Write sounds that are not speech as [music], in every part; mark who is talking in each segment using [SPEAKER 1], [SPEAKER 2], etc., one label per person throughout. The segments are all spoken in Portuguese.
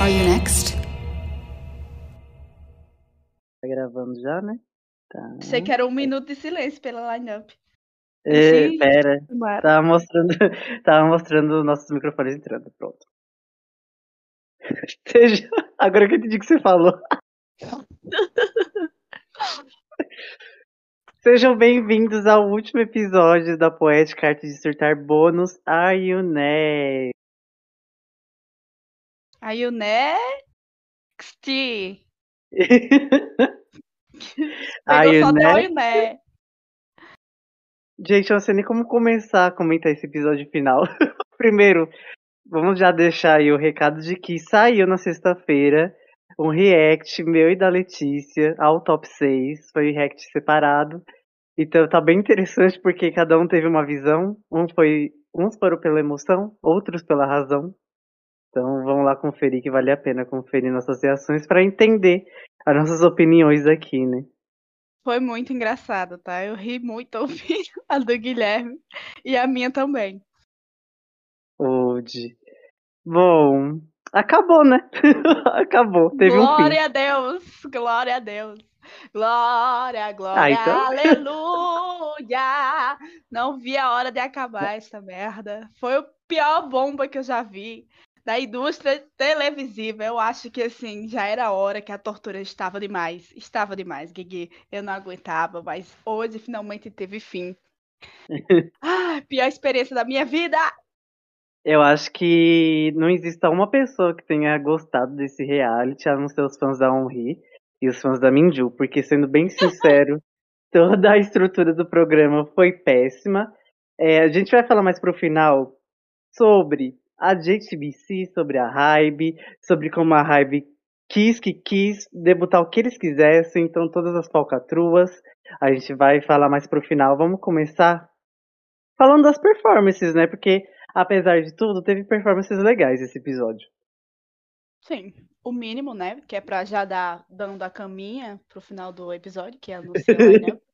[SPEAKER 1] Are you next?
[SPEAKER 2] Tá gravando já, né? Tá.
[SPEAKER 3] Achei que era um minuto de silêncio pela line-up.
[SPEAKER 2] É, pera, tava mostrando, [laughs] tava mostrando nossos microfones entrando, pronto. [laughs] Seja, agora que eu entendi o que você falou. [laughs] Sejam bem-vindos ao último episódio da Poética Arte de Surtar bônus Are You Next?
[SPEAKER 3] Aí o Next.
[SPEAKER 2] You
[SPEAKER 3] só até
[SPEAKER 2] Next?
[SPEAKER 3] o né.
[SPEAKER 2] Gente, eu não sei nem como começar a comentar esse episódio final. [laughs] Primeiro, vamos já deixar aí o recado de que saiu na sexta-feira um react meu e da Letícia ao top 6. Foi react separado. Então tá bem interessante porque cada um teve uma visão. Um foi, uns foram pela emoção, outros pela razão. Então vamos lá conferir que vale a pena conferir nossas reações para entender as nossas opiniões aqui, né?
[SPEAKER 3] Foi muito engraçado, tá? Eu ri muito [laughs] ouvindo a do Guilherme e a minha também.
[SPEAKER 2] Hoje. Bom, acabou, né? [laughs] acabou, teve um fim.
[SPEAKER 3] glória a Deus, glória a Deus. Glória, glória,
[SPEAKER 2] Ah, então-
[SPEAKER 3] aleluia. Não vi a hora de acabar essa merda. Foi o pior bomba que eu já vi da indústria televisiva. Eu acho que assim, já era a hora que a tortura estava demais. Estava demais, Guigui. Eu não aguentava, mas hoje finalmente teve fim. [laughs] ah, pior experiência da minha vida.
[SPEAKER 2] Eu acho que não exista uma pessoa que tenha gostado desse reality, a não ser os fãs da Henri e os fãs da Minju, porque sendo bem sincero, [laughs] toda a estrutura do programa foi péssima. É, a gente vai falar mais pro final sobre a JTBC, sobre a Hybe, sobre como a Hybe quis que quis debutar o que eles quisessem, então todas as falcatruas. A gente vai falar mais pro final. Vamos começar falando das performances, né? Porque apesar de tudo, teve performances legais esse episódio.
[SPEAKER 3] Sim, o mínimo, né? Que é pra já dar dando a caminha pro final do episódio, que é anunciar o line-up. [laughs]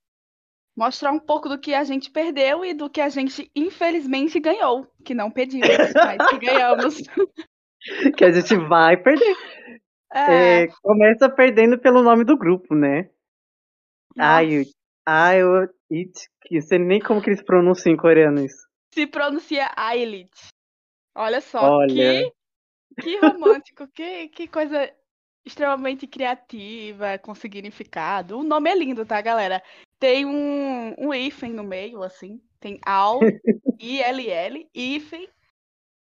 [SPEAKER 3] Mostrar um pouco do que a gente perdeu e do que a gente, infelizmente, ganhou. Que não pedimos, [laughs] mas que ganhamos.
[SPEAKER 2] Que a gente vai perder.
[SPEAKER 3] É,
[SPEAKER 2] É, começa perdendo pelo nome do grupo, né? Ai, ai, it, que sei nem como que eles pronunciam em coreano isso.
[SPEAKER 3] se pronuncia Ailit. Olha só,
[SPEAKER 2] Olha.
[SPEAKER 3] que, que romântico, que, que coisa extremamente criativa, com significado. O nome é lindo, tá, galera? Tem um, um hífen no meio, assim. Tem AL, [laughs] ILL, hífen,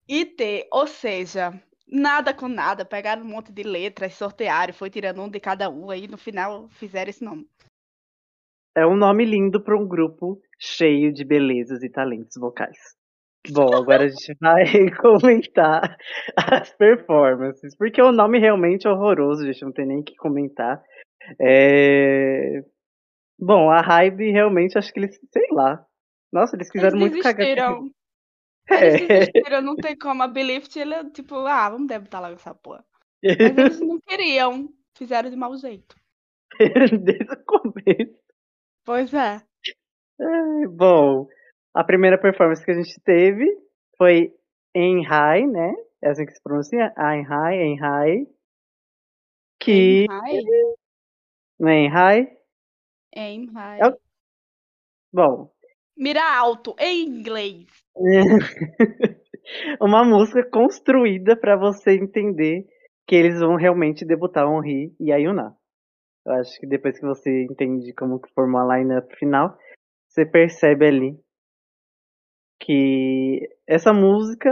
[SPEAKER 3] IT. Ou seja, nada com nada. Pegaram um monte de letras, sortearam, foi tirando um de cada um, aí no final fizeram esse nome.
[SPEAKER 2] É um nome lindo para um grupo cheio de belezas e talentos vocais. Bom, agora a gente vai [laughs] comentar as performances, porque o nome realmente é horroroso, gente, não tem nem o que comentar. É... Bom, a Hybe realmente, acho que eles, sei lá. Nossa, eles quiseram
[SPEAKER 3] Eles
[SPEAKER 2] muito cagar. É.
[SPEAKER 3] Eles desistiram, não tem como. A Belief, ele é tipo, ah, vamos debutar logo essa porra. Mas [laughs] eles não queriam. Fizeram de mau jeito.
[SPEAKER 2] Desde o começo.
[SPEAKER 3] Pois é.
[SPEAKER 2] Ai, Bom, a primeira performance que a gente teve foi em High, né? É assim que se pronuncia? Em High, em High. Que.
[SPEAKER 3] Ai,
[SPEAKER 2] Não é em High?
[SPEAKER 3] Aim high.
[SPEAKER 2] É Bom,
[SPEAKER 3] Mira alto, em inglês. [laughs]
[SPEAKER 2] uma música construída para você entender que eles vão realmente debutar Henri e a Yuna. Eu acho que depois que você entende como que formou a line-up final, você percebe ali que essa música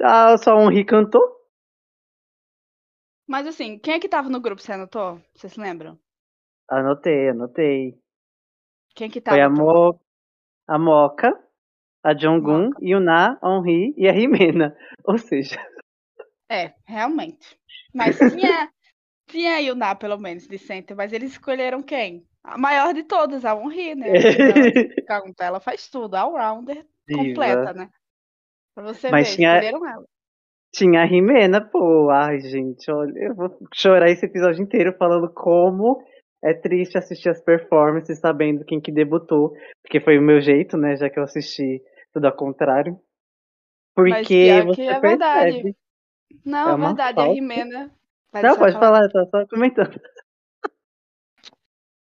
[SPEAKER 2] ah, só Henri cantou.
[SPEAKER 3] Mas assim, quem é que tava no grupo, você anotou? Vocês se lembram?
[SPEAKER 2] Anotei, anotei.
[SPEAKER 3] Quem que tava?
[SPEAKER 2] Foi a? Mo a Moca, a Jonggun,
[SPEAKER 3] Moca.
[SPEAKER 2] Yuna, Henri e a Rimena. [laughs] Ou seja,
[SPEAKER 3] É, realmente. Mas [laughs] tinha, tinha a Yuna, pelo menos, de center, mas eles escolheram quem? A maior de todas, a Henri, né? [laughs] Ela, ela faz tudo, all-rounder, completa, né? Pra você
[SPEAKER 2] Mas
[SPEAKER 3] ver,
[SPEAKER 2] tinha-
[SPEAKER 3] escolheram ela.
[SPEAKER 2] Tinha a Rimena, pô. Ai, gente, olha, eu vou chorar esse episódio inteiro falando como é triste assistir as performances sabendo quem que debutou. Porque foi o meu jeito, né? Já que eu assisti tudo ao contrário. Porque
[SPEAKER 3] pior
[SPEAKER 2] você
[SPEAKER 3] é
[SPEAKER 2] percebe.
[SPEAKER 3] verdade. Não,
[SPEAKER 2] É
[SPEAKER 3] é verdade, a
[SPEAKER 2] falta.
[SPEAKER 3] Rimena. Vai
[SPEAKER 2] Não, pode
[SPEAKER 3] falar.
[SPEAKER 2] tá só comentando.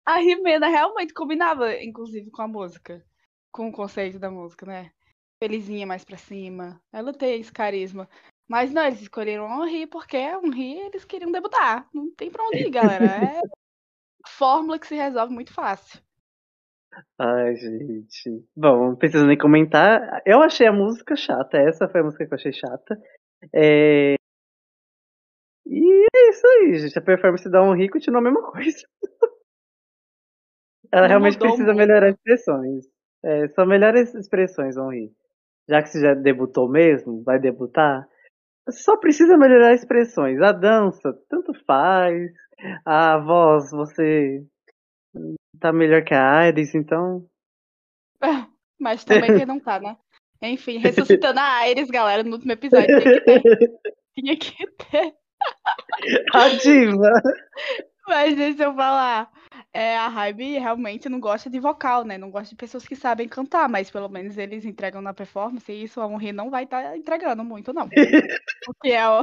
[SPEAKER 3] A Rimena realmente combinava, inclusive, com a música. Com o conceito da música, né? Felizinha mais pra cima. Ela tem esse carisma. Mas não, eles escolheram a Henri porque a Henri eles queriam debutar. Não tem pra onde ir, galera. É fórmula que se resolve muito fácil.
[SPEAKER 2] Ai, gente. Bom, não precisa nem comentar. Eu achei a música chata. Essa foi a música que eu achei chata. É... E é isso aí, gente. A performance da Henri continua a mesma coisa. Ela
[SPEAKER 3] Não
[SPEAKER 2] realmente precisa
[SPEAKER 3] muito.
[SPEAKER 2] melhorar as expressões. É, só melhora as expressões, Henri. Já que você já debutou mesmo, vai debutar, só precisa melhorar as expressões. A dança, tanto faz. A voz, você tá melhor que a Iris, então. [laughs]
[SPEAKER 3] Mas também quem não tá, né? Enfim, ressuscitando a Aires, galera, no último episódio. Tinha que ter. [laughs] Tinha que ter.
[SPEAKER 2] A diva! [laughs]
[SPEAKER 3] Mas deixa eu falar. É, a Hybe realmente não gosta de vocal, né? Não gosta de pessoas que sabem cantar, mas pelo menos eles entregam na performance e isso a Henri não vai estar entregando muito, não. Porque é o-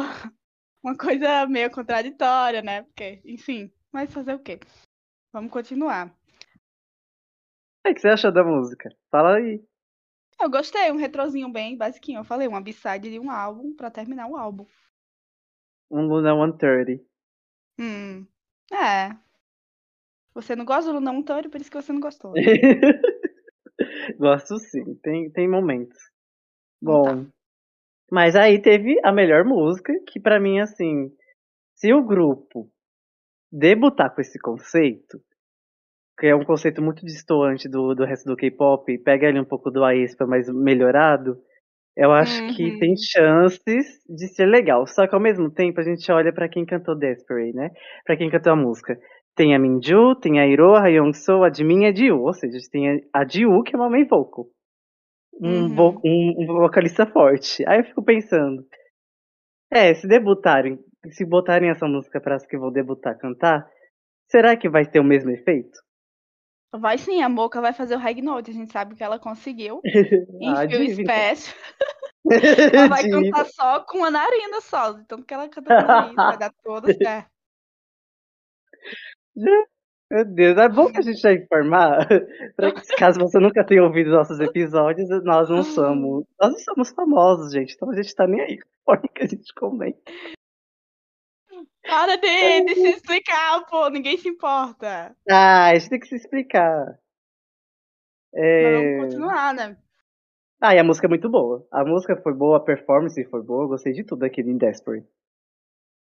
[SPEAKER 3] uma coisa meio contraditória, né? Porque, enfim, mas fazer o quê? Vamos continuar.
[SPEAKER 2] O que você achou da música? Fala aí.
[SPEAKER 3] Eu gostei, um retrozinho bem basiquinho. Eu falei, uma b-side de um álbum pra terminar o álbum.
[SPEAKER 2] Um Luna 130.
[SPEAKER 3] Hum. É. Você não gosta do Luna Montoro, por isso que você não gostou. [laughs]
[SPEAKER 2] Gosto sim, tem, tem momentos.
[SPEAKER 3] Então tá.
[SPEAKER 2] Mas aí teve a melhor música, que pra mim, assim, se o grupo debutar com esse conceito, que é um conceito muito distoante do, do resto do K-pop, pega ali um pouco do Aespa, mas melhorado, eu acho que
[SPEAKER 3] Uhum.
[SPEAKER 2] tem chances de ser legal. Só que ao mesmo tempo a gente olha pra quem cantou Desperate, né? Pra quem cantou a música. Tem a Minju, tem a Iroha, a Youngso, a Jimin e a Jiu. Ou seja, tem a, a Jiu, que é uma main vocal. Um,
[SPEAKER 3] Uhum.
[SPEAKER 2] vo- um, um vocalista forte. Aí eu fico pensando, é, se debutarem, se botarem essa música para as que vão debutar cantar, será que vai ter o mesmo efeito?
[SPEAKER 3] Vai sim, a Moca vai fazer o High Note. A gente sabe que ela conseguiu. [laughs]
[SPEAKER 2] Ah,
[SPEAKER 3] Enfim, o
[SPEAKER 2] diva, então.
[SPEAKER 3] Special. [laughs] Ela vai
[SPEAKER 2] Diva.
[SPEAKER 3] cantar só com a narina só. Tanto que ela canta narina. Vai dar tudo [laughs] certo.
[SPEAKER 2] Meu Deus, é bom que a gente já informar. [laughs] pra que, caso você nunca tenha ouvido nossos episódios, nós não somos. Nós não somos famosos, gente. Então a gente tá nem aí com a que a gente comenta.
[SPEAKER 3] Para de, de se explicar, pô. Ninguém se importa.
[SPEAKER 2] Ah, a gente tem que se explicar. É...
[SPEAKER 3] vamos continuar, né?
[SPEAKER 2] Ah, e a música é muito boa. A música foi boa, a performance foi boa, eu gostei de tudo aqui em Desperate.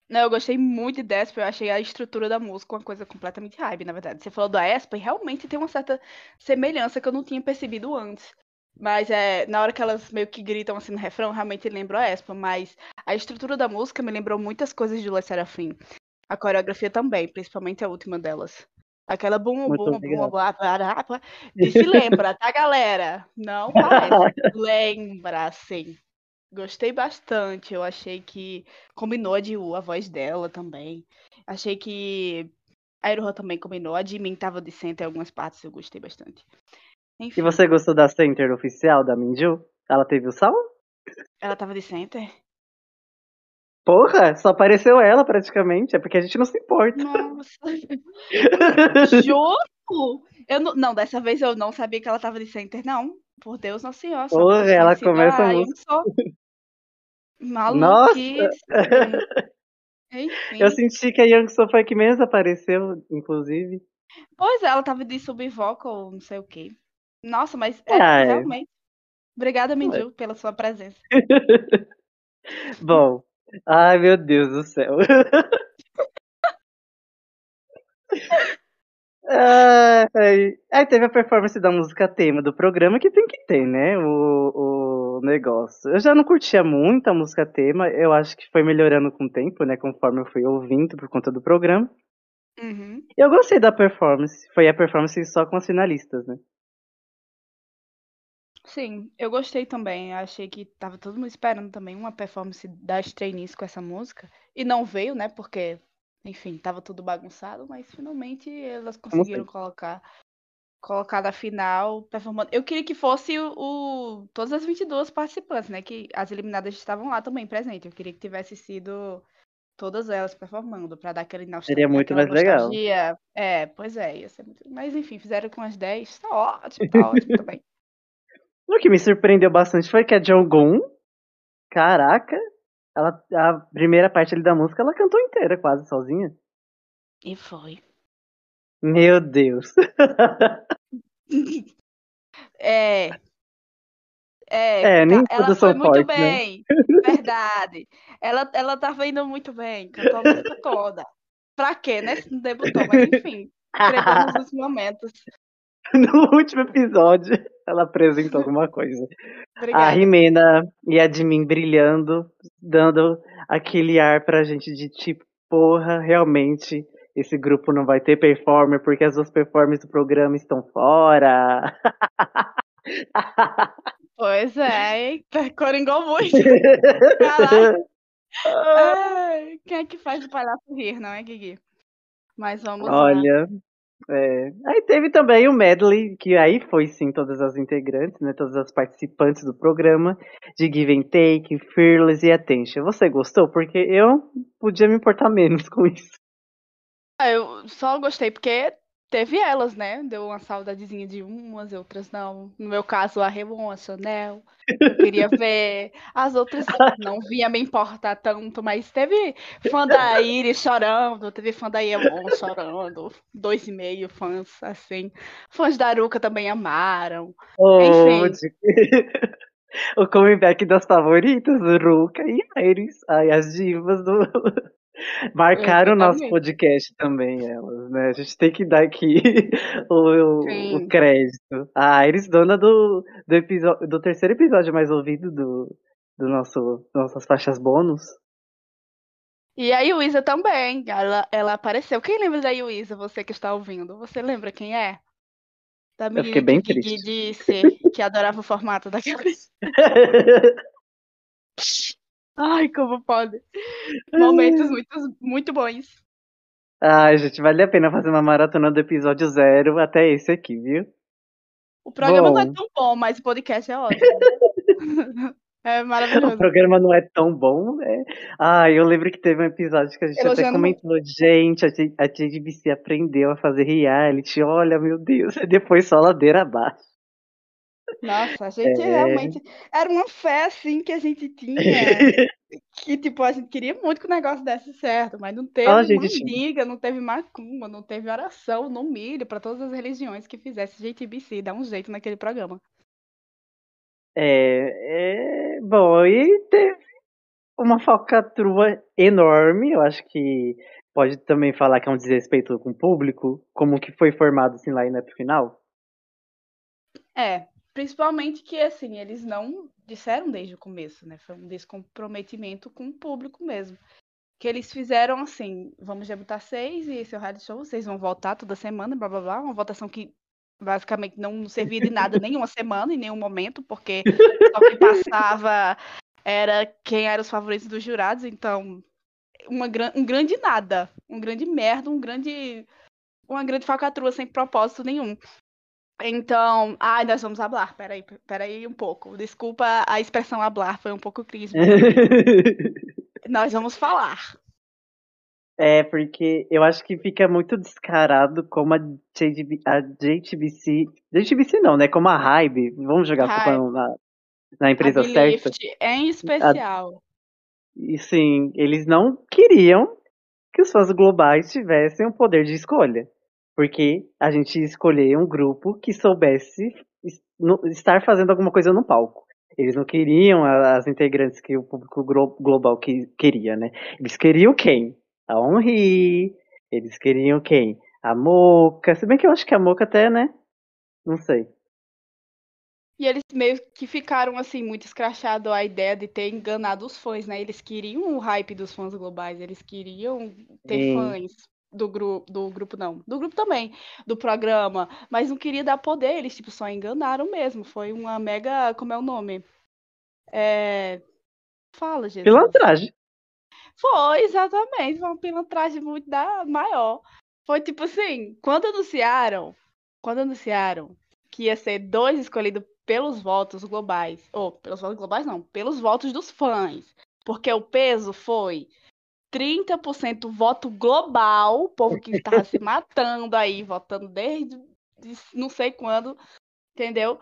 [SPEAKER 3] Não, eu gostei muito de Desper, eu achei a estrutura da música uma coisa completamente hype, na verdade. Você falou da Espa e realmente tem uma certa semelhança que eu não tinha percebido antes. Mas é, na hora que elas meio que gritam assim no refrão, realmente lembro a Espa, mas a estrutura da música me lembrou muitas coisas de Le Serafim. A coreografia também, principalmente a última delas. Aquela bum, bum, bum, blá, blá, blá. De se lembra, tá, galera? Não parece. [laughs] Lembra, sim. Gostei bastante. Eu achei que combinou a Jiwoo, a voz dela também. Achei que a Iroha também combinou. A Jimin tava decente em algumas partes, eu gostei bastante. Enfim,
[SPEAKER 2] E você gostou da center oficial da Minju? Ela teve o sal?
[SPEAKER 3] ela tava de center?
[SPEAKER 2] Porra, só apareceu ela praticamente. É porque a gente não se importa.
[SPEAKER 3] Nossa. [laughs] Juro? Eu não, não, dessa vez eu não sabia que ela tava de center, não. Por Deus, nossa senhora.
[SPEAKER 2] Porra, ela começa a
[SPEAKER 3] a Youngso.
[SPEAKER 2] Nossa!
[SPEAKER 3] Maluquice. Enfim. [laughs]
[SPEAKER 2] Eu senti que a Youngso foi a que menos apareceu, inclusive.
[SPEAKER 3] Pois é, ela tava de subvocal, não sei o quê. Nossa, mas é,
[SPEAKER 2] Ah, é.
[SPEAKER 3] realmente. Obrigada, Minju, pela sua presença. [laughs]
[SPEAKER 2] Bom, ai meu Deus do céu. [laughs] Ai, aí teve a performance da música tema do programa que tem que ter, né? O, o negócio. Eu já não curtia muito a música tema, eu acho que foi melhorando com o tempo, né? Conforme eu fui ouvindo por conta do programa.
[SPEAKER 3] Uhum.
[SPEAKER 2] Eu gostei da performance, foi a performance só com as finalistas, né?
[SPEAKER 3] Sim, eu gostei também. Eu achei que tava todo mundo esperando também uma performance das trainees com essa música. E não veio, né? Porque, enfim, tava tudo bagunçado, mas finalmente elas conseguiram colocar colocada a final, performando. Eu queria que fosse o, o, todas as 22 participantes, né? Que as eliminadas estavam lá também presentes. Eu queria que tivesse sido todas elas performando, para dar aquele nostalgia.
[SPEAKER 2] Seria muito mais legal.
[SPEAKER 3] É, pois é, ia ser muito. Mas enfim, fizeram com as 10, tá ótimo, tá ótimo também. [laughs]
[SPEAKER 2] O que me surpreendeu bastante foi que a Jonggun, caraca, ela, a primeira parte ali da música ela cantou inteira, quase sozinha.
[SPEAKER 3] E foi.
[SPEAKER 2] Meu Deus.
[SPEAKER 3] é. É,
[SPEAKER 2] é nem
[SPEAKER 3] ela
[SPEAKER 2] tudo
[SPEAKER 3] foi muito
[SPEAKER 2] fortes,
[SPEAKER 3] bem,
[SPEAKER 2] né?
[SPEAKER 3] verdade. Ela, ela tava indo muito bem, cantou a música toda. Pra quê, né? Se não debutou, mas enfim, entregou nos últimos momentos. [laughs]
[SPEAKER 2] No último episódio, ela apresentou alguma coisa.
[SPEAKER 3] Obrigada.
[SPEAKER 2] A Rimena e a Jimin brilhando, dando aquele ar pra gente de tipo, porra, realmente esse grupo não vai ter performer porque as duas performers do programa estão fora.
[SPEAKER 3] Pois é, eita, coringou muito. [laughs] Ai, quem é que faz o palhaço rir, não é, Guigui? Mas vamos lá.
[SPEAKER 2] Olha, é. Aí teve também o medley, que aí foi sim todas as integrantes, né, todas as participantes do programa, de Give and Take, Fearless e Attention. Você gostou? Porque eu podia me importar menos [laughs] com isso.
[SPEAKER 3] Ah, Eu só gostei porque teve elas, né? Deu uma saudadezinha de umas, outras não. No meu caso, a Revon, a Chanel. Eu queria [laughs] ver. As outras não vinha me importar tanto, mas teve fã da Iris chorando, teve fã da Yevon chorando. Dois e meio fãs, assim. Fãs da Aruka também amaram.
[SPEAKER 2] Oh,
[SPEAKER 3] Enfim.
[SPEAKER 2] de- [laughs] o comeback das favoritas, Ruka e Iris. Ai, as divas do. Marcaram o nosso podcast também, elas, né? A gente tem que dar aqui [laughs] o, o crédito. A Iris, dona do, do, episo- do terceiro episódio mais ouvido do, do nosso nossas faixas bônus.
[SPEAKER 3] E a Yuisa também. Ela, ela apareceu. Quem lembra da Yuisa, você que está ouvindo? Você lembra quem é? Da menina
[SPEAKER 2] fiquei bem
[SPEAKER 3] que
[SPEAKER 2] triste.
[SPEAKER 3] disse [laughs] que adorava o formato daquela. [laughs] Ai, como pode. Momentos muito, muito bons.
[SPEAKER 2] Ai, gente, vale a pena fazer uma maratona do episódio zero até esse aqui, viu?
[SPEAKER 3] O programa não é
[SPEAKER 2] Bom.
[SPEAKER 3] tão bom, mas o podcast é [laughs] ótimo. é
[SPEAKER 2] O
[SPEAKER 3] maravilhoso.
[SPEAKER 2] programa não é tão bom, né? Ah, eu lembro que teve um episódio que a gente até
[SPEAKER 3] Elogiando
[SPEAKER 2] comentou, gente, a J- a JBC aprendeu a fazer reality, olha, meu Deus, e [laughs] depois só ladeira abaixo.
[SPEAKER 3] Nossa, a gente
[SPEAKER 2] É.
[SPEAKER 3] realmente. Era uma fé assim que a gente tinha. [laughs] Que, tipo, a gente queria muito que o negócio desse certo, mas não teve
[SPEAKER 2] a gente tinha.
[SPEAKER 3] mandiga, não teve macumba, não teve oração no milho para todas as religiões que fizesse JTBC, dar um jeito naquele programa.
[SPEAKER 2] É, é, bom, e teve uma falcatrua enorme, eu acho que pode também falar que é um desrespeito com o público, como que foi formado esse line-up final.
[SPEAKER 3] É, principalmente que, assim, eles não disseram desde o começo, né? Foi um descomprometimento com o público mesmo. Que eles fizeram assim, vamos debutar seis e esse é o reality show, vocês vão votar toda semana, blá blá blá. Uma votação que basicamente não servia de nada nenhuma semana, em nenhum momento, porque só quem passava era quem eram os favoritos dos jurados, então uma, um grande nada, um grande merda, um grande uma grande falcatrua sem propósito nenhum. Então, ai, nós vamos hablar. Peraí, peraí um pouco. Desculpa a expressão hablar, foi um pouco crise. [laughs] nós vamos falar.
[SPEAKER 2] É, porque eu acho que fica muito descarado como a, JB, a JTBC. JTBC não, né? Como a Hybe. Vamos jogar a culpa na, na empresa
[SPEAKER 3] a
[SPEAKER 2] certa.
[SPEAKER 3] Em especial.
[SPEAKER 2] E sim, eles não queriam que os fãs globais tivessem o poder de escolha. Porque a gente ia escolher um grupo que soubesse estar fazendo alguma coisa no palco. Eles não queriam as integrantes que o público glo- global que, queria, né? Eles queriam quem? A Henri. Eles queriam quem? A Moca. Se bem que eu acho que a Moca até, né? Não sei.
[SPEAKER 3] E eles meio que ficaram assim muito escrachados a ideia de ter enganado os fãs, né? Eles queriam o hype dos fãs globais, eles queriam ter
[SPEAKER 2] Sim.
[SPEAKER 3] fãs do grupo, do grupo não, do grupo também, do programa, mas não queria dar poder, eles tipo só enganaram mesmo. Foi uma mega, como é o nome? É... Fala, Jesus.
[SPEAKER 2] Pilantragem.
[SPEAKER 3] Foi, exatamente. Foi uma pilantragem muito da maior. Foi tipo assim, quando anunciaram, quando anunciaram que ia ser dois escolhidos pelos votos globais, ou pelos votos globais não, pelos votos dos fãs, porque o peso foi 30% voto global, o povo que estava se [laughs] matando aí, votando desde de não sei quando, entendeu?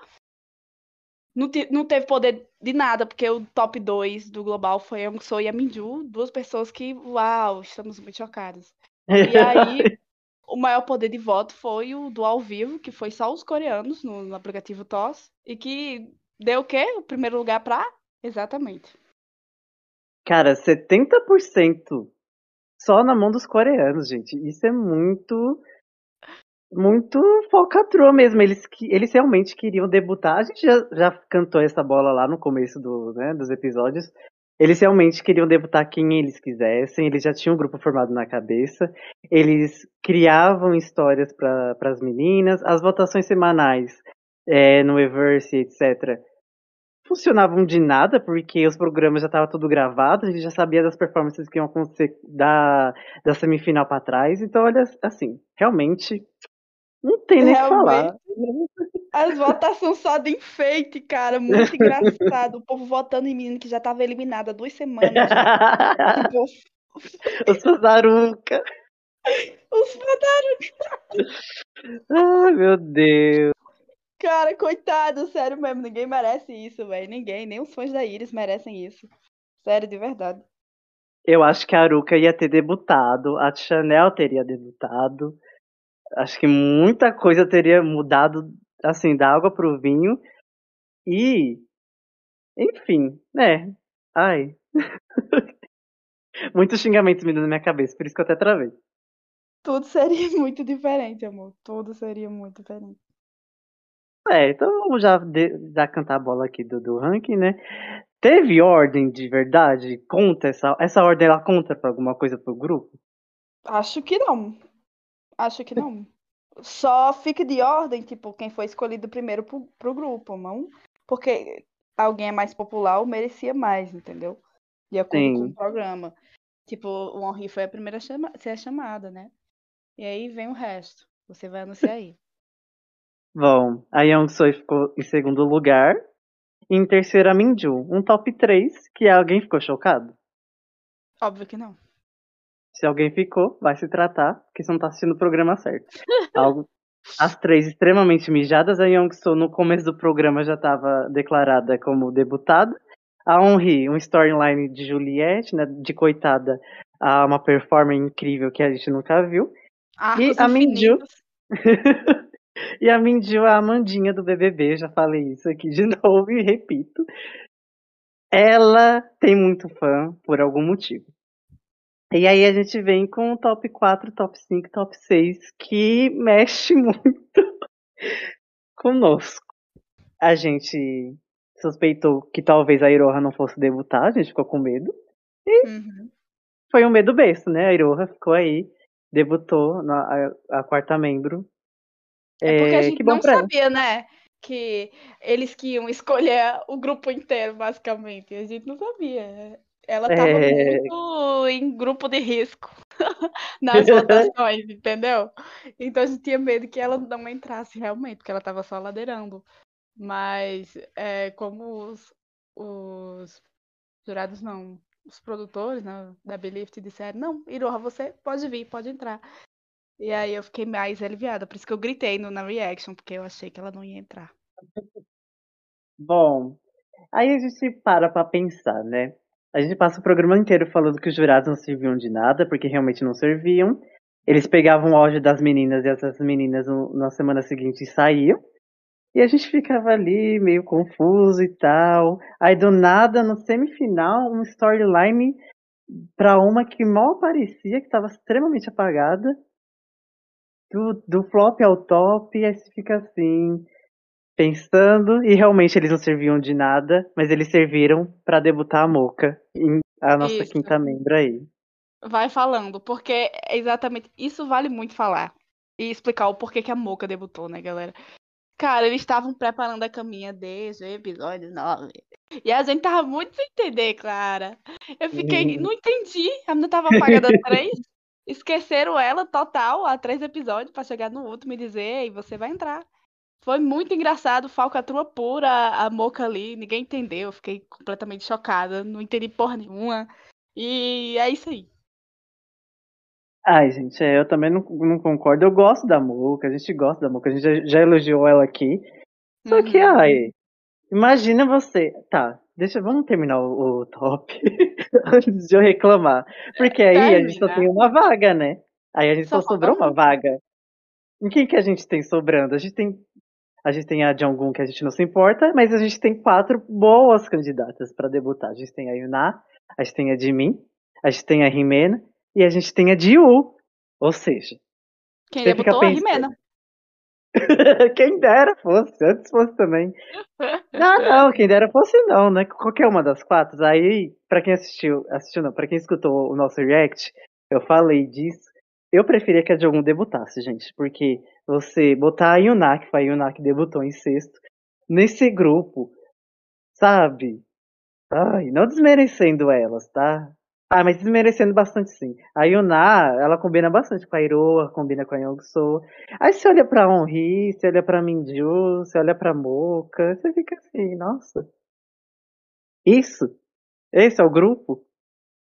[SPEAKER 3] Não, te, não teve poder de nada, porque o top 2 do global foi a Soo e a Minju, duas pessoas que, uau, estamos muito chocadas. E aí, [laughs] o maior poder de voto foi o do ao vivo, que foi só os coreanos no, no aplicativo TOS, e que deu o quê? O primeiro lugar pra? Exatamente.
[SPEAKER 2] Cara, 70% só na mão dos coreanos, gente. Isso é muito. Muito falcatrua mesmo. Eles, eles realmente queriam debutar. A gente já, já cantou essa bola lá no começo do, né, dos episódios. Eles realmente queriam debutar quem eles quisessem, eles já tinham um grupo formado na cabeça, eles criavam histórias para as meninas, as votações semanais é, no Everse, etc., funcionavam de nada, porque os programas já estavam tudo gravado, a gente já sabia das performances que iam acontecer da, da semifinal para trás, então olha, assim, realmente não tem nem o que falar.
[SPEAKER 3] As votações só de enfeite, cara. Muito [laughs] engraçado. O povo votando em menino que já tava eliminada há duas semanas. [laughs]
[SPEAKER 2] tipo... Os Fazaruca. [laughs]
[SPEAKER 3] Os Fazaruca.
[SPEAKER 2] Ai, meu Deus.
[SPEAKER 3] Cara, coitado, sério mesmo. Ninguém merece isso, velho. Ninguém. Nem os fãs da Iris merecem isso. Sério, de verdade.
[SPEAKER 2] Eu acho que a Aruka ia ter debutado, a Chanel teria debutado. Acho que muita coisa teria mudado assim, da água pro vinho. E, enfim, né? Ai. [laughs] Muitos xingamentos me na minha cabeça, por isso que eu até travei.
[SPEAKER 3] Tudo seria [laughs] muito diferente, amor. Tudo seria muito diferente.
[SPEAKER 2] É, então vamos já, de, já cantar a bola aqui do, do ranking, né? Teve ordem de verdade? Conta essa, essa ordem, ela conta pra alguma coisa pro grupo?
[SPEAKER 3] Acho que não. Acho que não só fique de ordem, tipo, quem foi escolhido primeiro pro, pro grupo, não? Porque alguém é mais popular ou merecia mais, entendeu? De acordo Sim. com o programa. Tipo, o Henri foi a primeira a chama ser chamada, né? E aí vem o resto. Você vai anunciar aí.
[SPEAKER 2] Bom, a Young Soi ficou em segundo lugar. E em terceiro, a Minju. Um top 3 que alguém ficou chocado?
[SPEAKER 3] Óbvio que não.
[SPEAKER 2] Se alguém ficou, vai se tratar, porque você não tá assistindo o programa certo. [laughs] Algo, as três extremamente mijadas. A Young Soo, no começo do programa, já estava declarada como debutada. A Henri, um storyline de Juliette, né, de coitada, a uma performance incrível que a gente nunca viu.
[SPEAKER 3] e a Minju. [laughs] [laughs]
[SPEAKER 2] e a Minju, a Amandinha do BBB, já falei isso aqui de [laughs] novo e repito. Ela tem muito fã por algum motivo. E aí a gente vem com o top 4, top 5, top 6, que mexe [laughs] muito conosco. A gente suspeitou que talvez a Iroha não fosse debutar, a gente ficou com medo. E uhum. foi um medo besta, né? A Iroha ficou aí, debutou na, a, a quarta membro.
[SPEAKER 3] É porque a é, gente não sabia, ela. né? Que eles que iam escolher [laughs] o grupo inteiro, basicamente. A gente não sabia. Ela estava é... muito em grupo de risco [laughs] nas votações, [laughs] entendeu? Então a gente tinha medo que ela não entrasse realmente, porque ela estava só ladeirando. Mas é, como os, os jurados não, os produtores né, da Belift disseram, não, Iroha, você pode vir, pode entrar. E aí eu fiquei mais aliviada, por isso que eu gritei no, na reaction, porque eu achei que ela não ia entrar.
[SPEAKER 2] Bom, aí a gente para pra pensar, né? A gente passa o programa inteiro falando que os jurados não serviam de nada, porque realmente não serviam. Eles pegavam o áudio das meninas e essas meninas no, na semana seguinte saíam. E a gente ficava ali meio confuso e tal. Aí do nada, no semifinal, um storyline para uma que mal aparecia, que estava extremamente apagada. Do, do flop ao top, e aí você fica assim pensando e realmente eles não serviam de nada, mas eles serviram para debutar a Moca, a nossa isso. quinta membra aí.
[SPEAKER 3] Vai falando, porque é exatamente isso vale muito falar e explicar o porquê que a Moca debutou, né, galera? Cara, eles estavam preparando a caminha desde o episódio 9. E a gente tava muito sem entender, Clara. Eu fiquei, não entendi. A menina tava apagada [laughs] três. Esqueceram ela total há três episódios pra chegar no último e dizer, ei, você vai entrar. Foi muito engraçado, falcatrua pura, a Moca ali, ninguém entendeu, fiquei completamente chocada, não entendi porra nenhuma. E é isso aí.
[SPEAKER 2] Ai, gente, é, eu também não, não concordo. Eu gosto da Moca, a gente gosta da Moca, a gente já, já elogiou ela aqui. Só que,
[SPEAKER 3] Uhum.
[SPEAKER 2] ai, imagina você. Tá, deixa, vamos terminar o, o top [laughs] antes de eu reclamar. Porque aí a gente só
[SPEAKER 3] Termina.
[SPEAKER 2] tem uma vaga, né? Aí a gente só,
[SPEAKER 3] Só
[SPEAKER 2] sobrou
[SPEAKER 3] uma
[SPEAKER 2] vaga. Em quem que a gente tem sobrando? A gente tem. A gente tem a Jonggun, que a gente não se importa, mas a gente tem quatro boas candidatas pra debutar. A gente tem a Yuna, a gente tem a Jimin, a gente tem a Rimena e a gente tem a Jiwoo. Ou seja,
[SPEAKER 3] Quem debutou? A. Rimena. [laughs]
[SPEAKER 2] quem dera fosse, antes fosse também. [laughs] Ah, não, quem dera fosse não, né? Qualquer uma das quatro. Aí, pra quem assistiu, assistiu não, pra quem escutou o nosso react, eu falei disso. Eu preferia que a Jongún debutasse, gente, porque você botar a Yuna, que foi a Yuna que debutou em sexto, nesse grupo, sabe? Ai, não desmerecendo elas, tá? Ah, mas desmerecendo bastante sim. A Yuna, ela combina bastante com a Iroha, combina com a Youngso. Aí você olha pra Honri, você olha pra Minju, você olha pra Mocha, você fica assim, nossa. Isso? Esse é o grupo?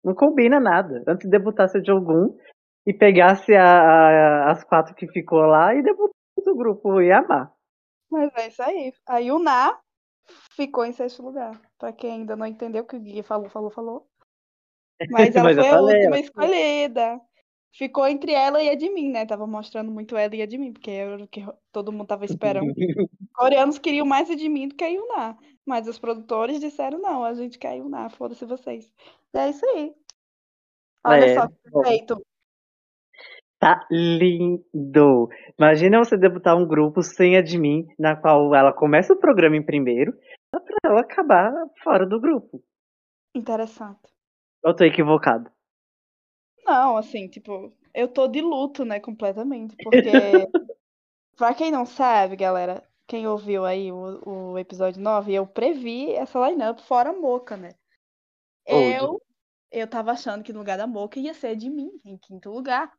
[SPEAKER 2] Não combina nada. Antes de debutasse o Jogun e pegasse a, a- as quatro que ficou lá e debutasse o grupo, ia amar.
[SPEAKER 3] Mas é isso aí. A Yuna ficou em sexto lugar. Pra quem ainda não entendeu o que o Gui falou, falou, falou. [laughs] Mas ela
[SPEAKER 2] Mas
[SPEAKER 3] foi a última escolhida. Ficou entre ela e a de mim, né? Tava mostrando muito ela e a de mim, porque era o que todo mundo tava esperando. Os [laughs] coreanos queriam mais a de mim do que a Yuna. Mas os produtores disseram, não, a gente quer a Yuna, foda-se vocês. E é isso aí. Olha
[SPEAKER 2] É,
[SPEAKER 3] só que perfeito.
[SPEAKER 2] Tá lindo. Imagina você debutar um grupo sem a de mim, na qual ela começa o programa em primeiro, só pra ela acabar fora do grupo.
[SPEAKER 3] Interessante.
[SPEAKER 2] Eu tô equivocado.
[SPEAKER 3] Não, assim, tipo, eu tô de luto, né, completamente, [laughs] porque, pra quem não sabe, galera, quem ouviu aí o, o episódio 9, eu previ essa lineup fora a Moca, né? Eu, eu tava achando que no lugar da Moca ia ser de mim, em quinto lugar.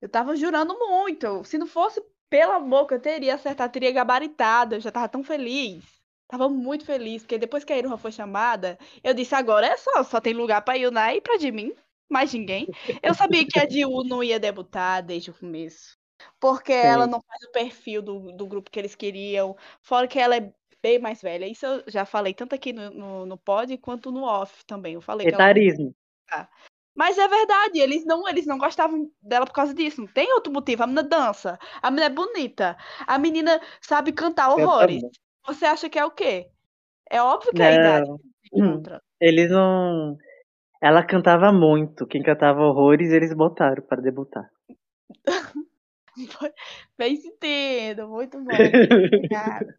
[SPEAKER 3] Eu tava jurando muito. Se não fosse pela Moca, eu teria acertado, teria gabaritado, eu já tava tão feliz. Tava muito feliz, porque depois que a Iruha foi chamada, eu disse, agora é só, só tem lugar pra Yuna e pra de mim, mais ninguém. Eu sabia que a Jiu não ia debutar desde o começo. Porque ela
[SPEAKER 2] Sim.
[SPEAKER 3] não faz o perfil do, do grupo que eles queriam. Fora que ela é bem mais velha. Isso eu já falei tanto aqui no, no, no pod quanto no off também. Eu falei ela não
[SPEAKER 2] Etarismo.
[SPEAKER 3] mas é verdade, eles não, eles não gostavam dela por causa disso. Não tem outro motivo. A menina dança, a menina é bonita, a menina sabe cantar horrores. Você acha que é o quê? É óbvio que é a idade que encontra.
[SPEAKER 2] Eles não. Ela cantava muito. Quem cantava horrores, eles botaram para debutar. [laughs]
[SPEAKER 3] Fez sentido, muito bom. [laughs]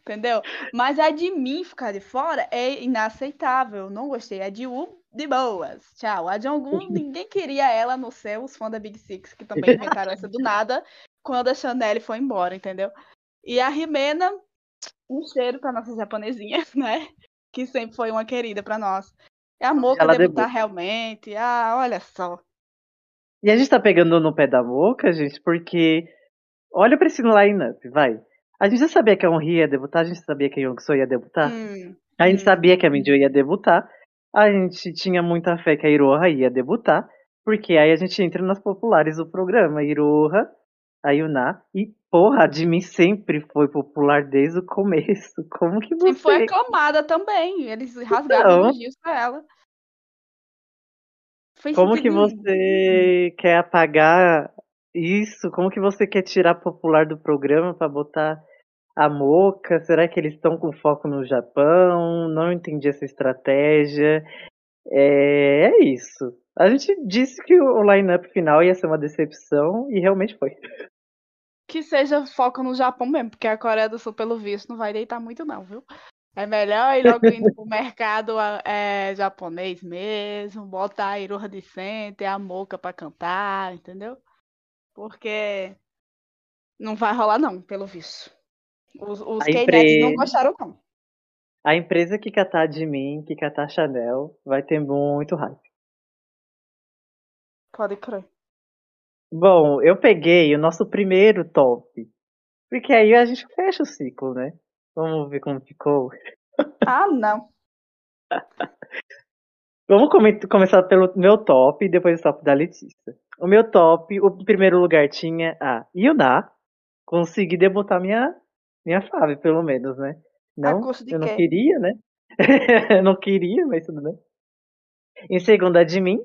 [SPEAKER 3] Entendeu? Mas a de mim ficar de fora é inaceitável. Não gostei. A de U, de boas. Tchau. A Jonggun, [laughs] ninguém queria ela no céu. Os fãs da Big Six, que também inventaram essa do nada, quando a Chanel foi embora, entendeu? E a Rimena, um cheiro pra nossa japonesinha, [laughs] né? Que sempre foi uma querida pra nós. É a Moca
[SPEAKER 2] Ela
[SPEAKER 3] debutar
[SPEAKER 2] debuta.
[SPEAKER 3] realmente. Ah, olha só.
[SPEAKER 2] E a gente tá pegando no pé da boca, gente, porque olha pra esse line-up, vai. A gente já sabia que a Honri ia debutar, a gente sabia que a Youngso ia debutar,
[SPEAKER 3] Hum,
[SPEAKER 2] a gente
[SPEAKER 3] hum.
[SPEAKER 2] sabia que a Minju ia debutar, a gente tinha muita fé que a Iroha ia debutar, porque aí a gente entra nas populares do programa, Iroha, a Yuna, e porra, a Jimmy sempre foi popular desde o começo. Como que
[SPEAKER 3] E foi
[SPEAKER 2] você...
[SPEAKER 3] aclamada também. Eles rasgaram
[SPEAKER 2] Então.
[SPEAKER 3] elogios pra ela. Fez
[SPEAKER 2] Como que você quer apagar isso? Como que você quer tirar popular do programa pra botar a Moca? Será que eles estão com foco no Japão? Não entendi essa estratégia. É, é isso. A gente disse que o line-up final ia ser uma decepção e realmente foi. [laughs]
[SPEAKER 3] Que seja foco no Japão mesmo, porque a Coreia do Sul, pelo visto, não vai deitar muito, não, viu? É melhor ir logo indo pro mercado é, japonês mesmo, botar a Iroha de Center, a Moca pra cantar, entendeu? Porque não vai rolar, não, pelo visto. Os, os
[SPEAKER 2] A
[SPEAKER 3] K-Nets
[SPEAKER 2] empre-
[SPEAKER 3] não gostaram, não.
[SPEAKER 2] A empresa que catar de mim, que catar Chanel, vai ter muito hype.
[SPEAKER 3] Pode crer.
[SPEAKER 2] Bom, eu peguei o nosso primeiro top. Porque aí a gente fecha o ciclo, né? Vamos ver como ficou.
[SPEAKER 3] Ah, não. [laughs]
[SPEAKER 2] Vamos come começar pelo meu top e depois o top da Letícia. O meu top, o primeiro lugar tinha a Yuna. Consegui debutar minha, minha fave, pelo menos, né? Não, eu não
[SPEAKER 3] quê?
[SPEAKER 2] queria, né? [laughs] não queria, mas tudo bem. Em segunda, a Jimin.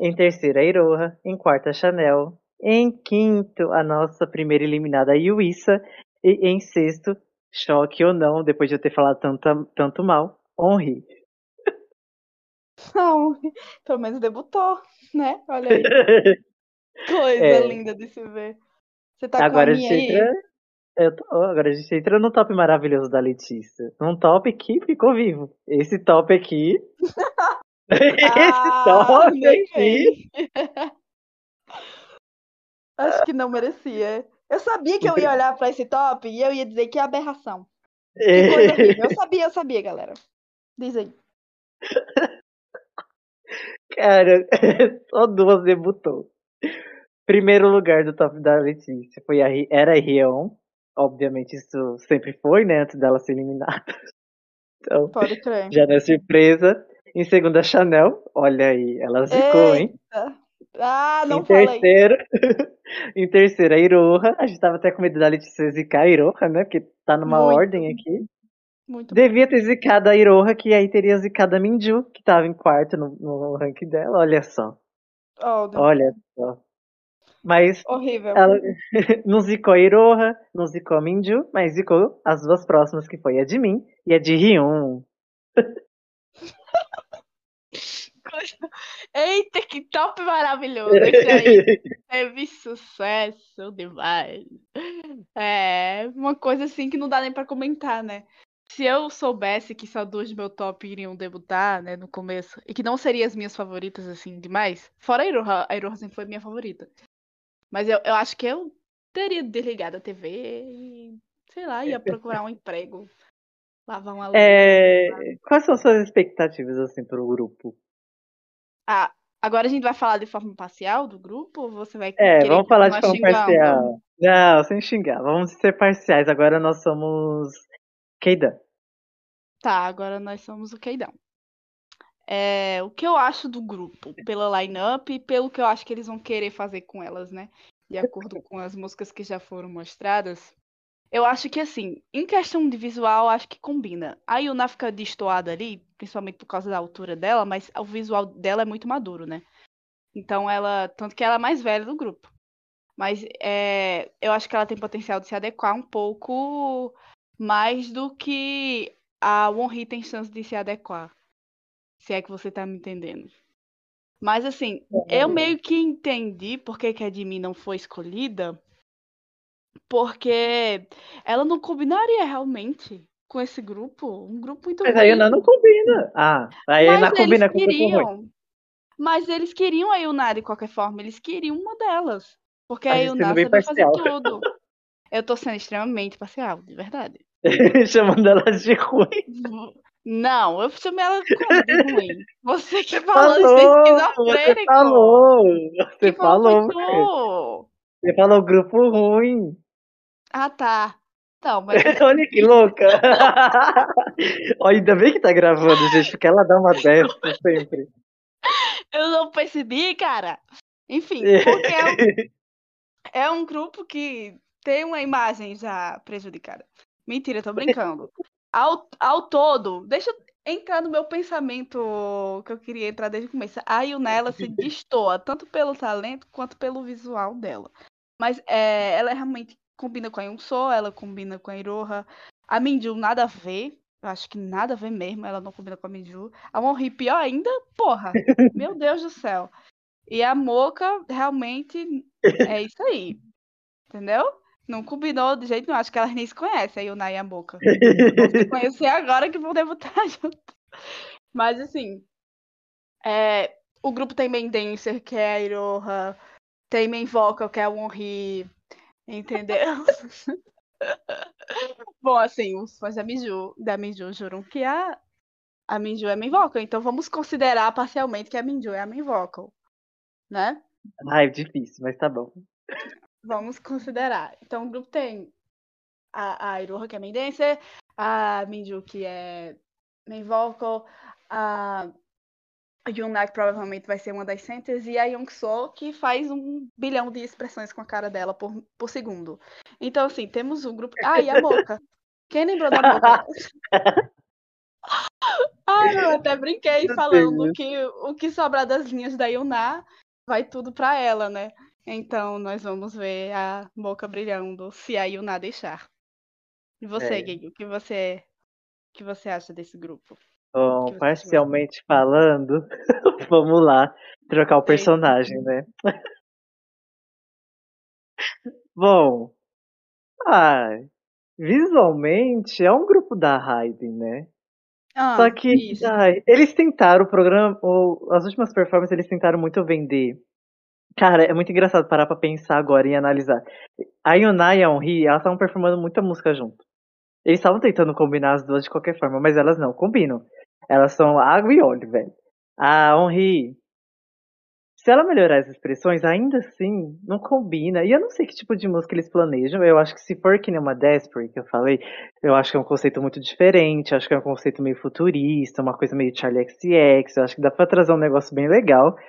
[SPEAKER 2] Em terceira, a Iroha. Em quarta, a Chanel. Em quinto, a nossa primeira eliminada, a Yuissa. E em sexto, choque ou não, depois de eu ter falado tanto, tanto mal, Honri.
[SPEAKER 3] Não, pelo menos debutou, né? Olha aí. [laughs] Coisa é. linda de se ver. Você tá
[SPEAKER 2] agora
[SPEAKER 3] com a minha aí? Entra...
[SPEAKER 2] Tô... Agora a gente entra no top maravilhoso da Letícia. Um top que ficou vivo. Esse top aqui. [laughs] Esse
[SPEAKER 3] ah,
[SPEAKER 2] top aqui.
[SPEAKER 3] Acho que não merecia. Eu sabia que eu ia olhar para esse top e eu ia dizer que é aberração. Que coisa horrível. Eu sabia, eu sabia, galera. Diz aí.
[SPEAKER 2] Cara, [laughs] só duas debutou. Primeiro lugar do top da Letícia foi a, era a Rion. Obviamente, isso sempre foi, né? Antes dela ser eliminada. [laughs] Então,
[SPEAKER 3] Pode crer.
[SPEAKER 2] já não é surpresa. Em segundo, a Chanel. Olha aí, ela zicou, hein?
[SPEAKER 3] Ah, não
[SPEAKER 2] em terceiro, [laughs] em terceiro, a Iroha. A gente tava até com medo da Letícia zicar a Iroha, né? Porque tá numa Muito. ordem aqui.
[SPEAKER 3] Muito
[SPEAKER 2] Devia ter zicado a Iroha, que aí teria zicado a Minju, que tava em quarto no, no ranking dela. Olha só.
[SPEAKER 3] Oh,
[SPEAKER 2] Olha só. Mas
[SPEAKER 3] Horrível.
[SPEAKER 2] ela [laughs] não zicou a Iroha, não zicou a Minju, mas zicou as duas próximas, que foi a de mim e a de Ryun. [laughs] [laughs]
[SPEAKER 3] Eita, que top maravilhoso! Esse aí [laughs] teve sucesso demais. É uma coisa assim que não dá nem para comentar, né? Se eu soubesse que só duas do meu top iriam debutar, né, no começo, e que não seriam as minhas favoritas, assim, demais, fora a Iroha, a Iroha sempre foi minha favorita. Mas eu, eu acho que eu teria desligado a TV e, sei lá, ia procurar um [laughs] emprego, lavar uma
[SPEAKER 2] é... Quais são suas expectativas, assim, pro grupo?
[SPEAKER 3] Ah, agora a gente vai falar de forma parcial do grupo ou você vai
[SPEAKER 2] É, vamos falar de forma parcial. Não, sem xingar. Vamos ser parciais. Agora nós somos Keidan.
[SPEAKER 3] Tá, agora nós somos o Keidan. É, o que eu acho do grupo, pela line-up e pelo que eu acho que eles vão querer fazer com elas, né? De acordo com as músicas que já foram mostradas. Eu acho que, assim, em questão de visual, acho que combina. A Yuna fica destoada ali, principalmente por causa da altura dela, mas o visual dela é muito maduro, né? Então ela. Tanto que ela é mais velha do grupo. Mas é, eu acho que ela tem potencial de se adequar um pouco mais do que a Wonhee tem chance de se adequar. Se é que você tá me entendendo. Mas assim, eu meio que entendi por que, que a Jimmy não foi escolhida porque ela não combinaria realmente com esse grupo. Um grupo muito
[SPEAKER 2] Mas a Yuna não combina. Ah, a Yuna combina com
[SPEAKER 3] queriam, Mas eles queriam a Yuna de qualquer forma. Eles queriam uma delas. Porque a, a Yuna sabe fazer tudo. [laughs] Eu tô sendo extremamente parcial, de verdade. [laughs]
[SPEAKER 2] Chamando ela de ruim.
[SPEAKER 3] Não, eu chamei ela de ruim. Você que falou, falou
[SPEAKER 2] Você falou. Você falou. Você falou grupo ruim.
[SPEAKER 3] Ah, tá. Não, mas. [laughs]
[SPEAKER 2] Olha que louca! [laughs] Olha, ainda bem que tá gravando, gente, porque ela dá uma dessa sempre.
[SPEAKER 3] Eu não percebi, cara. Enfim, [laughs] porque é um, é um grupo que tem uma imagem já prejudicada. Mentira, tô brincando. Ao, ao todo, deixa eu entrar no meu pensamento que eu queria entrar desde o começo. A Yunela se destoa tanto pelo talento quanto pelo visual dela. Mas é, ela é realmente combina com a Yunso, ela combina com a Iroha. A Minju nada a ver. Eu acho que nada a ver mesmo, ela não combina com a Minju. A Monri pior ainda, porra. [laughs] meu Deus do céu. E a Moca realmente é isso aí. Entendeu? Não combinou de jeito nenhum. Acho que elas nem se conhecem, a Yuna e a Moca. Vão se conhecer agora que vão debutar [laughs] junto. Mas assim. É, o grupo tem main dancer, que é a Iroha. Tem main vocal, que é a Wonri. Entendeu? [laughs] Bom, assim, os fãs da Miju, da Miju juram que a, a Minju é main vocal. Então vamos considerar parcialmente que a Minju é a main vocal. Né?
[SPEAKER 2] Ai, difícil, mas tá bom.
[SPEAKER 3] Vamos considerar. Então o grupo tem a, a Iroha, que é main dancer, a Minju, que é main vocal, a Yuna, que provavelmente vai ser uma das centers, e a Young So, que faz um bilhão de expressões com a cara dela por, por segundo. Então, assim, temos um grupo. Ah, e a Moca. Quem lembrou da Moca? [laughs] ah, eu até brinquei falando que o que sobrar das linhas da Yuna vai tudo pra ela, né? Então, nós vamos ver a Moca brilhando se a Yuna deixar. E você, é. Gui, o que você, o que você acha desse grupo?
[SPEAKER 2] Bom, parcialmente falando, [laughs] vamos lá trocar o personagem, né? [laughs] Bom, ah, visualmente é um grupo da Raiden, né? Ah, Só que ai, eles tentaram o programa, ou, as últimas performances eles tentaram muito vender. Cara, é muito engraçado parar pra pensar agora e analisar. A Yuna e a Henri, elas estavam performando muita música junto. Eles estavam tentando combinar as duas de qualquer forma, mas elas não combinam. Elas são água e óleo, velho. A Henri, se ela melhorar as expressões, ainda assim, não combina. E eu não sei que tipo de música eles planejam. Eu acho que se for que nem uma Desperate, que eu falei, eu acho que é um conceito muito diferente. Acho que é um conceito meio futurista, uma coisa meio Charlie XCX. Eu acho que dá pra trazer um negócio bem legal. [laughs]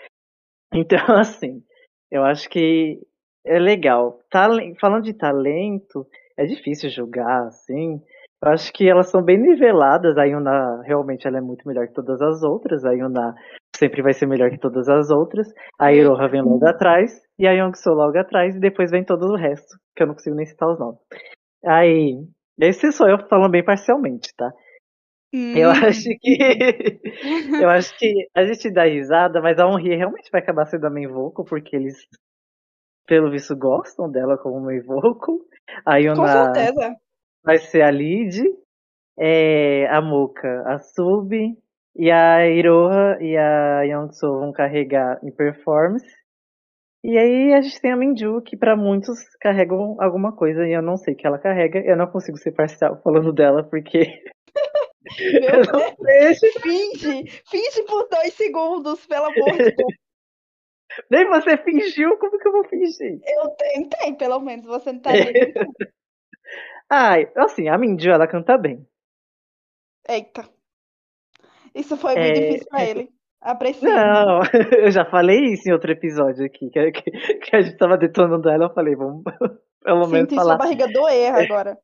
[SPEAKER 2] Então, assim, eu acho que é legal. Falando de talento, é difícil julgar, assim. Eu acho que elas são bem niveladas. A Yuna realmente ela é muito melhor que todas as outras. A Yuna sempre vai ser melhor que todas as outras. A Iroha vem logo atrás. E a Youngsu logo atrás. E depois vem todo o resto. Que eu não consigo nem citar os nomes. Aí. Esse sou eu falando bem parcialmente, tá? Hum. Eu acho que. eu acho que a gente dá risada, mas a Honri realmente vai acabar sendo a main vocal, porque eles, pelo visto, gostam dela como main vocal. A Yuna, Com certeza vai ser a Lid, é, a Moka, a Sub, e a Iroha e a Youngso vão carregar em performance. E aí a gente tem a Minju, que para muitos carregam alguma coisa e eu não sei o que ela carrega. Eu não consigo ser parcial falando dela, porque. [laughs]
[SPEAKER 3] Meu [laughs] Deus, finge! Finge por dois segundos, pelo amor de Deus.
[SPEAKER 2] Nem você fingiu, como que eu vou fingir?
[SPEAKER 3] Eu tentei, pelo menos, você não tá [laughs]
[SPEAKER 2] Ai, assim, a Mindy, ela canta bem.
[SPEAKER 3] Eita. Isso foi muito é... difícil pra ele. Aprecio.
[SPEAKER 2] Não, [laughs] eu já falei isso em outro episódio aqui, que, que, que a gente tava detonando ela, eu falei, vamos pelo menos Sinto falar.
[SPEAKER 3] sua barriga doer [laughs] agora.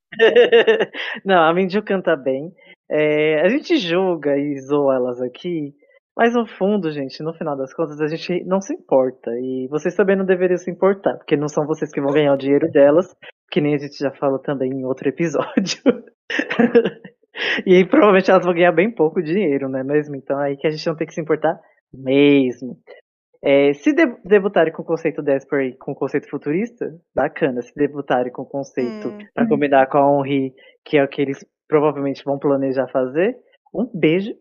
[SPEAKER 2] Não, a Mindy canta bem. É, a gente julga e zoa elas aqui, mas no fundo, gente, no final das contas, a gente não se importa. E vocês também não deveriam se importar, porque não são vocês que vão ganhar o dinheiro delas, que nem a gente já falou também em outro episódio. [laughs] e aí, provavelmente elas vão ganhar bem pouco dinheiro, né mesmo? Então aí que a gente não tem que se importar mesmo. É, se debutarem com o conceito Desperate com o conceito futurista, bacana. Se debutarem com o conceito hum. para combinar com a Henri, que é o que eles provavelmente vão planejar fazer, um beijo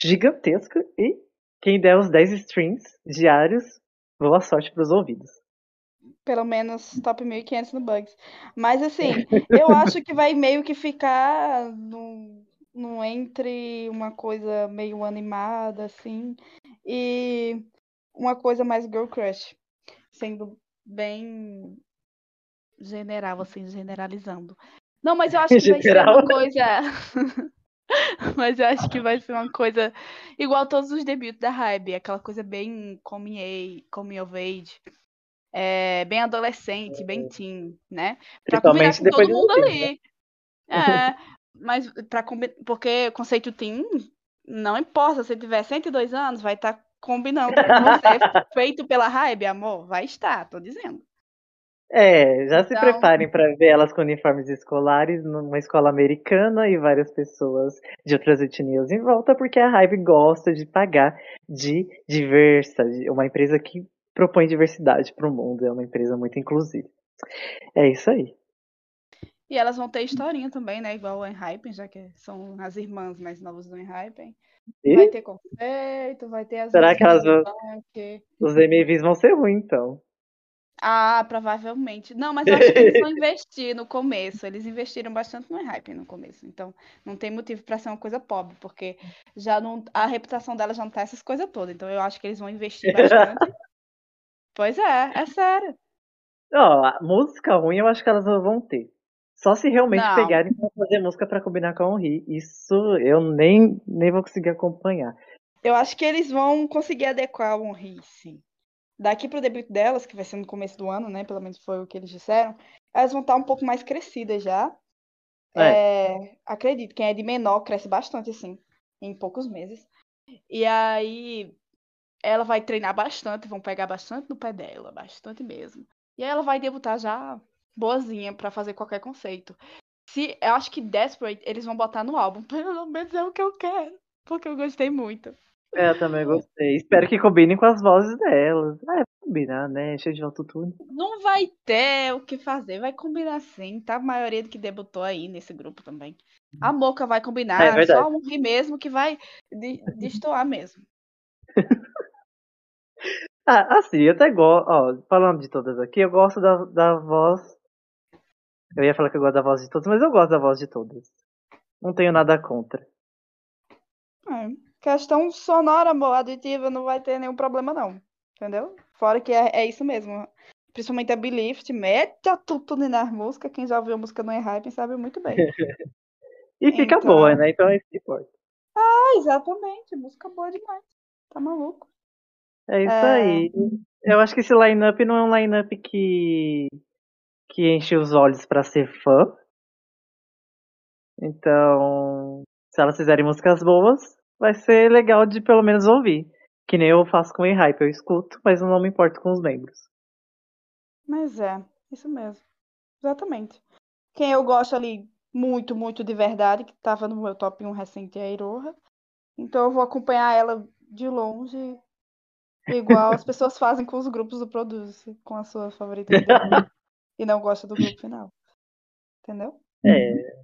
[SPEAKER 2] gigantesca e quem der os 10 streams diários, boa sorte para os ouvidos.
[SPEAKER 3] Pelo menos top 1500 no Bugs. Mas assim, eu acho que vai meio que ficar no, no entre uma coisa meio animada, assim, e uma coisa mais girl crush. Sendo bem general, assim, generalizando. Não, mas eu acho que vai ser uma coisa. [laughs] Mas eu acho que vai ser uma coisa igual todos os debuts da Hybe, aquela coisa bem coming, coming of age. É, bem adolescente, bem teen, né? Pra combinar com todo mundo ali. Né? É, mas para porque o conceito teen não importa, se tiver 102 anos, vai estar tá combinando com você, [laughs] feito pela Hybe, amor, vai estar, tô dizendo.
[SPEAKER 2] É, já se então preparem para ver elas com uniformes escolares numa escola americana e várias pessoas de outras etnias em volta, porque a Hive gosta de pagar de diversa, de uma empresa que propõe diversidade para o mundo, é uma empresa muito inclusiva. É isso aí.
[SPEAKER 3] E elas vão ter historinha também, né? Igual o Enhypen, já que são as irmãs mais novas do Enhypen. Vai ter conceito, vai ter as.
[SPEAKER 2] Será que elas vão. Os MVs vão ser ruins, então.
[SPEAKER 3] Ah, provavelmente. Não, mas eu acho que eles vão [laughs] investir no começo. Eles investiram bastante no hype no começo. Então, não tem motivo para ser uma coisa pobre, porque já não, a reputação dela já não tá essas coisas todas. Então, eu acho que eles vão investir bastante. [laughs] Pois é, é sério.
[SPEAKER 2] Ó, a música ruim eu acho que elas vão ter. Só se realmente
[SPEAKER 3] Não.
[SPEAKER 2] pegarem pra fazer música pra combinar com o Henri. Isso eu nem, nem vou conseguir acompanhar.
[SPEAKER 3] Eu acho que eles vão conseguir adequar o Henri, sim. Daqui pro debut delas, que vai ser no começo do ano, né? Pelo menos foi o que eles disseram, elas vão estar um pouco mais crescidas já. É, acredito, quem é de menor cresce bastante, assim, em poucos meses. E aí ela vai treinar bastante, vão pegar bastante no pé dela, bastante mesmo. E aí ela vai debutar já boazinha pra fazer qualquer conceito. Se, eu acho que Desperate eles vão botar no álbum, [laughs] pelo menos é o que eu quero, porque eu gostei muito.
[SPEAKER 2] É, eu também gostei. Espero que combinem com as vozes delas. Ah, é combinar, né? Cheio de autotune.
[SPEAKER 3] Não vai ter o que fazer, vai combinar sim, tá? A maioria do que debutou aí nesse grupo também. A Moca vai combinar,
[SPEAKER 2] É verdade.
[SPEAKER 3] só um Ri mesmo que vai de- destoar mesmo. [laughs]
[SPEAKER 2] Ah, assim, eu até gosto. Ó, falando de todas aqui, eu gosto da, da voz. Eu ia falar que eu gosto da voz de todas, mas eu gosto da voz de todas. Não tenho nada contra.
[SPEAKER 3] É, questão sonora, aditiva, não vai ter nenhum problema, não. Entendeu? Fora que é, é isso mesmo. Principalmente a Belift, mete a tutune na música. Quem já ouviu a música no Hype sabe muito bem. [laughs]
[SPEAKER 2] E fica
[SPEAKER 3] Então-
[SPEAKER 2] boa, né? Então é isso que importa.
[SPEAKER 3] Ah, exatamente. Música boa demais. Tá maluco?
[SPEAKER 2] É isso
[SPEAKER 3] É.
[SPEAKER 2] aí. Eu acho que esse line-up não é um line-up que, que enche os olhos pra ser fã. Então, se elas fizerem músicas boas, vai ser legal de pelo menos ouvir. Que nem eu faço com o hype eu escuto, mas eu não me importo com os membros.
[SPEAKER 3] Mas é, isso mesmo. Exatamente. Quem eu gosto ali muito, muito de verdade, que tava no meu top 1 recente, é a Iroha. Então eu vou acompanhar ela de longe, igual as pessoas fazem com os grupos do Produce, com a sua favorita [laughs] e não gosta do grupo final. Entendeu?
[SPEAKER 2] É.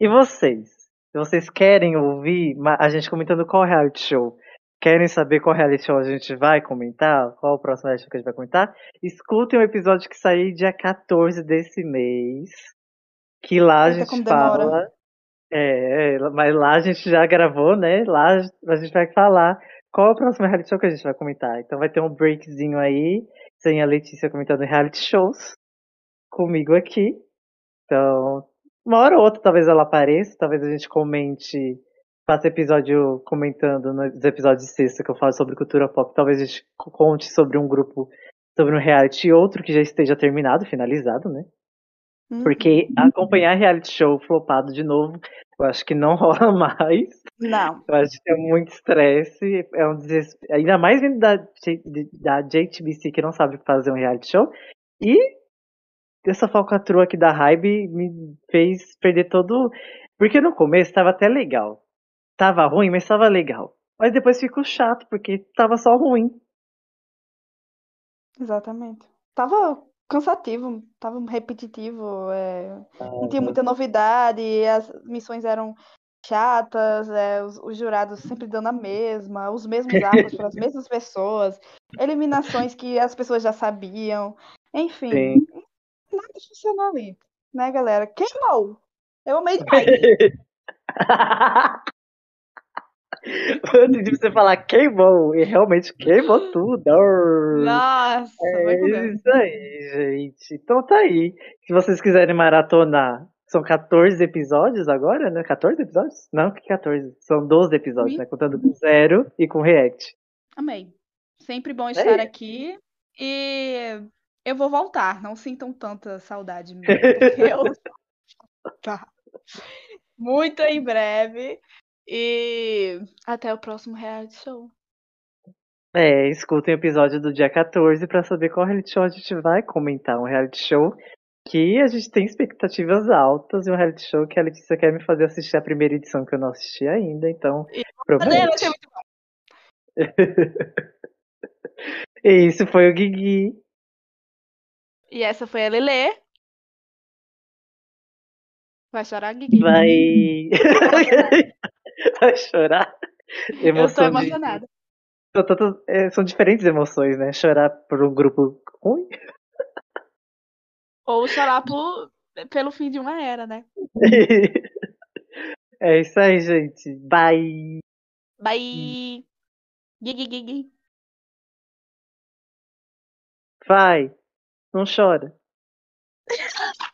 [SPEAKER 2] E vocês? Vocês querem ouvir a gente comentando qual reality show, querem saber qual reality show a gente vai comentar, qual o próximo reality show que a gente vai comentar, escutem o episódio que sair dia 14 desse mês, que lá a
[SPEAKER 3] Eita,
[SPEAKER 2] gente
[SPEAKER 3] como demora.
[SPEAKER 2] fala. É, é, mas lá a gente já gravou, né? Lá a gente vai falar qual é o próximo reality show que a gente vai comentar. Então vai ter um breakzinho aí, sem a Letícia comentando reality shows, comigo aqui. Então, uma hora ou outra talvez ela apareça, talvez a gente comente, faça episódio comentando nos episódios de sexta que eu falo sobre cultura pop, talvez a gente conte sobre um grupo, sobre um reality e outro que já esteja terminado, finalizado, né?
[SPEAKER 3] Uhum.
[SPEAKER 2] Porque acompanhar reality show flopado de novo, eu acho que não [laughs] rola mais.
[SPEAKER 3] Não.
[SPEAKER 2] Eu acho que é muito estresse, é um desespero. Ainda mais vindo da, da JTBC que não sabe fazer um reality show. E essa falcatrua aqui da Hybe me fez perder todo. Porque no começo tava até legal. Tava ruim, mas tava legal. Mas depois ficou chato, porque tava só ruim.
[SPEAKER 3] Exatamente. Tava cansativo, tava repetitivo, é, não tinha muita novidade, as missões eram chatas, é, os, os jurados sempre dando a mesma, os mesmos arcos para as [laughs] mesmas pessoas, eliminações que as pessoas já sabiam, enfim,
[SPEAKER 2] Sim.
[SPEAKER 3] nada funcionou ali, né, galera? Queimou! Eu amei demais.
[SPEAKER 2] Antes de você falar queimou, e realmente queimou tudo.
[SPEAKER 3] Nossa,
[SPEAKER 2] É isso aí, gente. Então tá aí. Se vocês quiserem maratonar, são 14 episódios agora, né? 14 episódios? Não, que 14. São 12 episódios, né? Contando com zero e com react.
[SPEAKER 3] Amei. Sempre bom estar
[SPEAKER 2] É.
[SPEAKER 3] aqui. E eu vou voltar. Não sintam tanta saudade minha. [laughs] Eu... Tá. Muito em breve. E até o próximo reality show.
[SPEAKER 2] É, escutem o episódio do dia 14 pra saber qual reality show a gente vai comentar. Um reality show que a gente tem expectativas altas e um reality show que a Letícia quer me fazer assistir a primeira edição que eu não assisti ainda, então
[SPEAKER 3] ser
[SPEAKER 2] promete.
[SPEAKER 3] muito bom. [laughs]
[SPEAKER 2] E isso foi o Guigui.
[SPEAKER 3] E essa foi a Lelê. Vai chorar, Guigui?
[SPEAKER 2] Vai. [laughs] Vai chorar.
[SPEAKER 3] Eu tô
[SPEAKER 2] Emoção de-
[SPEAKER 3] emocionada.
[SPEAKER 2] Tantas- é, são diferentes emoções, né? Chorar por um grupo ruim.
[SPEAKER 3] Ou chorar por... pelo fim de uma era, né? [laughs]
[SPEAKER 2] É isso aí, gente. Bye.
[SPEAKER 3] Bye! Guigui, Guigui.
[SPEAKER 2] Vai, não chora. [laughs]